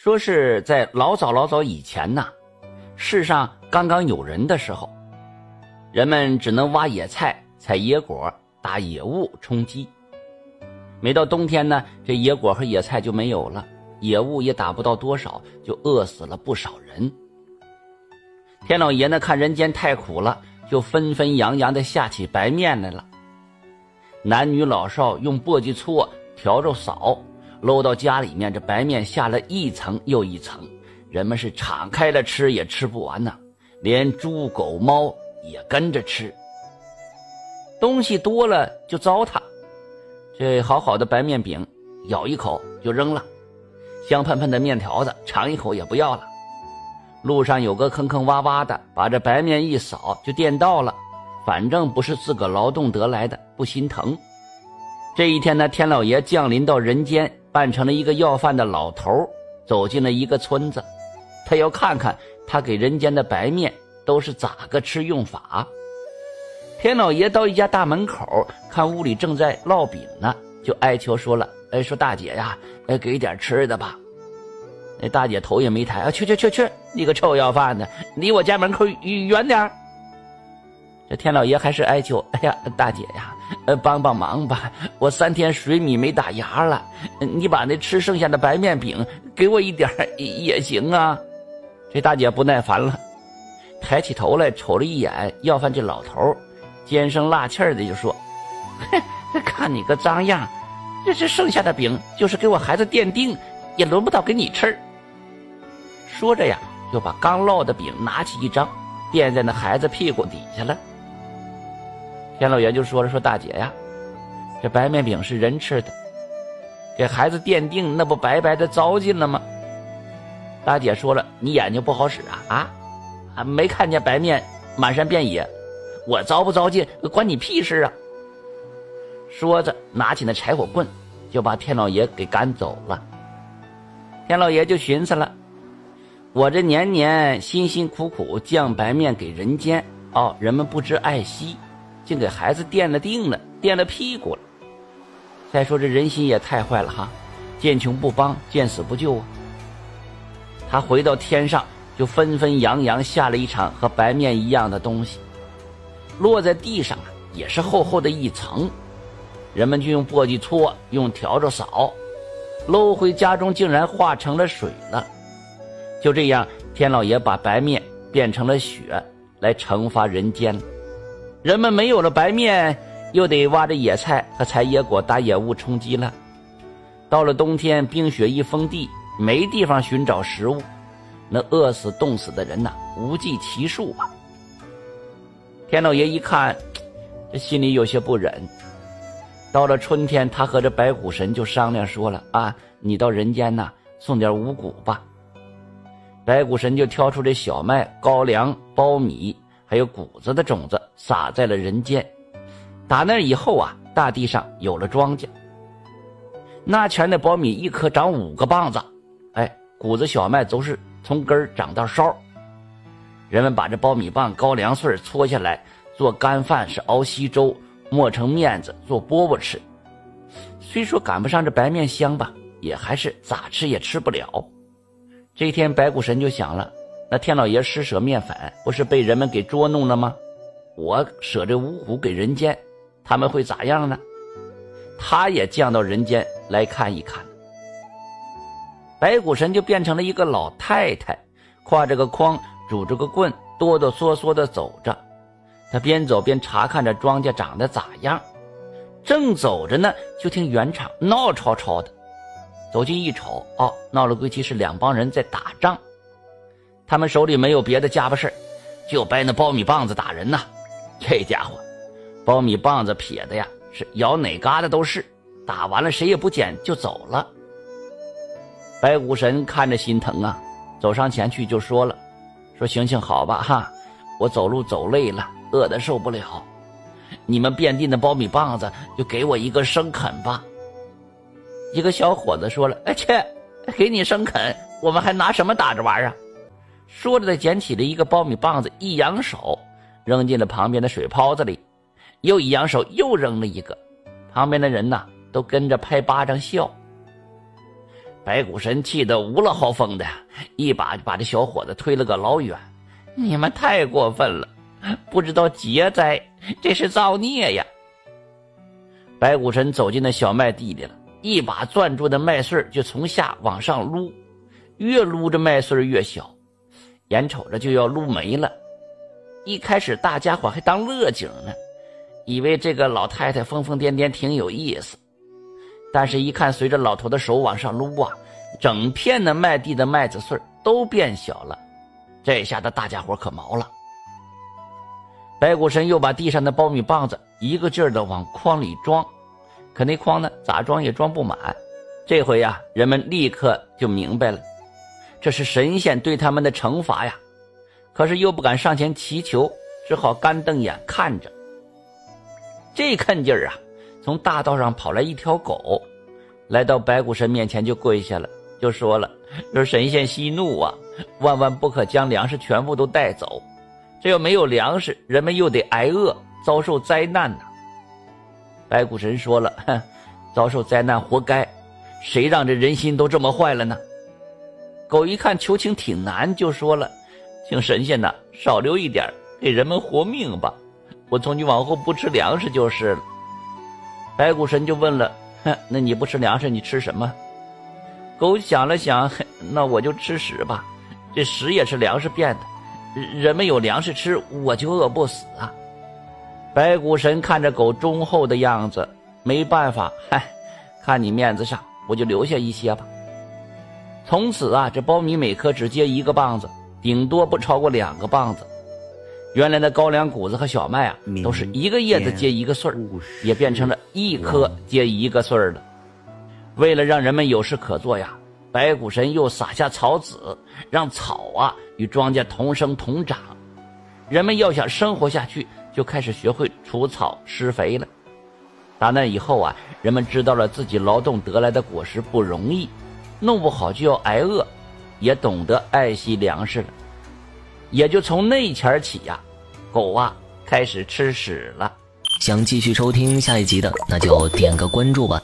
说是在老早老早以前呐，世上刚刚有人的时候，人们只能挖野菜、采野果、打野物充饥。每到冬天呢，这野果和野菜就没有了，野物也打不到多少，就饿死了不少人。天老爷呢，看人间太苦了，就纷纷扬扬的下起白面来了。男女老少用簸箕搓，笤帚扫。搂到家里面，这白面下了一层又一层，人们是敞开了吃也吃不完呢，连猪狗猫也跟着吃。东西多了就糟蹋，这好好的白面饼，咬一口就扔了；香喷喷的面条子，尝一口也不要了。路上有个坑坑洼洼的，把这白面一扫就垫到了，反正不是自个劳动得来的，不心疼。这一天呢，天老爷降临到人间。扮成了一个要饭的老头，走进了一个村子，他要看看他给人间的白面都是咋个吃用法。天老爷到一家大门口，看屋里正在烙饼呢，就哀求说了：“哎，说大姐呀，哎，给点吃的吧。”那大姐头也没抬，啊，去去去去，你个臭要饭的，离我家门口远点这天老爷还是哀求：“哎呀，大姐呀。”呃，帮帮忙吧！我三天水米没打牙了，你把那吃剩下的白面饼给我一点也行啊。这大姐不耐烦了，抬起头来瞅了一眼要饭这老头，尖声辣气的就说：“哼，看你个脏样，这是剩下的饼，就是给我孩子垫腚，也轮不到给你吃。”说着呀，就把刚烙的饼拿起一张，垫在那孩子屁股底下了。天老爷就说了：“说大姐呀，这白面饼是人吃的，给孩子垫腚，那不白白的糟践了吗？”大姐说了：“你眼睛不好使啊啊，还没看见白面满山遍野，我糟不糟践关你屁事啊！”说着，拿起那柴火棍，就把天老爷给赶走了。天老爷就寻思了：“我这年年辛辛苦苦降白面给人间，哦，人们不知爱惜。”竟给孩子垫了腚了，垫了屁股了。再说这人心也太坏了哈，见穷不帮，见死不救啊！他回到天上，就纷纷扬扬下了一场和白面一样的东西，落在地上啊，也是厚厚的一层。人们就用簸箕搓，用笤帚扫，搂回家中竟然化成了水了。就这样，天老爷把白面变成了雪，来惩罚人间。人们没有了白面，又得挖着野菜和采野果打野物充饥了。到了冬天，冰雪一封地，没地方寻找食物，那饿死、冻死的人呐，无计其数啊。天老爷一看，这心里有些不忍。到了春天，他和这白骨神就商量说了：“啊，你到人间呐，送点五谷吧。”白骨神就挑出这小麦、高粱、苞米。还有谷子的种子撒在了人间，打那以后啊，大地上有了庄稼。那前的苞米一颗长五个棒子，哎，谷子小麦都是从根长到梢。人们把这苞米棒、高粱穗搓下来做干饭，是熬稀粥，磨成面子做饽饽吃。虽说赶不上这白面香吧，也还是咋吃也吃不了。这一天，白骨神就想了。那天老爷施舍面粉，不是被人们给捉弄了吗？我舍这五谷给人间，他们会咋样呢？他也降到人间来看一看。白骨神就变成了一个老太太，挎着个筐，拄着个棍，哆哆嗦嗦的走着。他边走边查看着庄稼长得咋样。正走着呢，就听原场闹吵吵的。走近一瞅，哦，闹了归期是两帮人在打仗。他们手里没有别的家伙事就掰那苞米棒子打人呐。这家伙，苞米棒子撇的呀，是咬哪嘎达都是。打完了谁也不捡就走了。白骨神看着心疼啊，走上前去就说了：“说行行好吧哈，我走路走累了，饿得受不了，你们遍地的苞米棒子就给我一个生啃吧。”一个小伙子说了：“哎切，给你生啃，我们还拿什么打着玩啊？”说着，他捡起了一个苞米棒子，一扬手，扔进了旁边的水泡子里，又一扬手，又扔了一个。旁边的人呐，都跟着拍巴掌笑。白骨神气得无了嚎风的，一把就把这小伙子推了个老远。你们太过分了，不知道劫灾，这是造孽呀！白骨神走进那小麦地里了，一把攥住的麦穗就从下往上撸，越撸着麦穗越小，眼瞅着就要撸没了。一开始大家伙还当乐景呢，以为这个老太太疯疯癫癫挺有意思。但是，一看随着老头的手往上撸啊，整片的麦地的麦子穗都变小了。这下子大家伙可毛了。白骨神又把地上的苞米棒子一个劲儿的往筐里装，可那筐呢，咋装也装不满。这回呀，人们立刻就明白了，这是神仙对他们的惩罚呀。可是又不敢上前祈求，只好干瞪眼看着。这看劲儿啊，从大道上跑来一条狗，来到白骨神面前就跪下了，就说了：“说神仙息怒啊，万万不可将粮食全部都带走，这要没有粮食，人们又得挨饿，遭受灾难呐。”白骨神说了：“哼，遭受灾难活该，谁让这人心都这么坏了呢？”狗一看求情挺难，就说了。请神仙呐，少留一点，给人们活命吧！我从今往后不吃粮食就是了。白骨神就问了：“哼，那你不吃粮食，你吃什么？”狗想了想：“那我就吃屎吧，这屎也是粮食变的。人们有粮食吃，我就饿不死啊。”白骨神看着狗忠厚的样子，没办法，嗨，看你面子上，我就留下一些吧。从此啊，这苞米每颗只结一个棒子。顶多不超过两个棒子。原来的高粱谷子和小麦啊，都是一个叶子结一个穗儿，也变成了一颗结一个穗儿了。为了让人们有事可做呀，白骨神又撒下草籽，让草啊与庄稼同生同长。人们要想生活下去，就开始学会除草施肥了。打那以后啊，人们知道了自己劳动得来的果实不容易，弄不好就要挨饿。也懂得爱惜粮食了，也就从那前起呀，狗啊开始吃屎了。想继续收听下一集的，那就点个关注吧。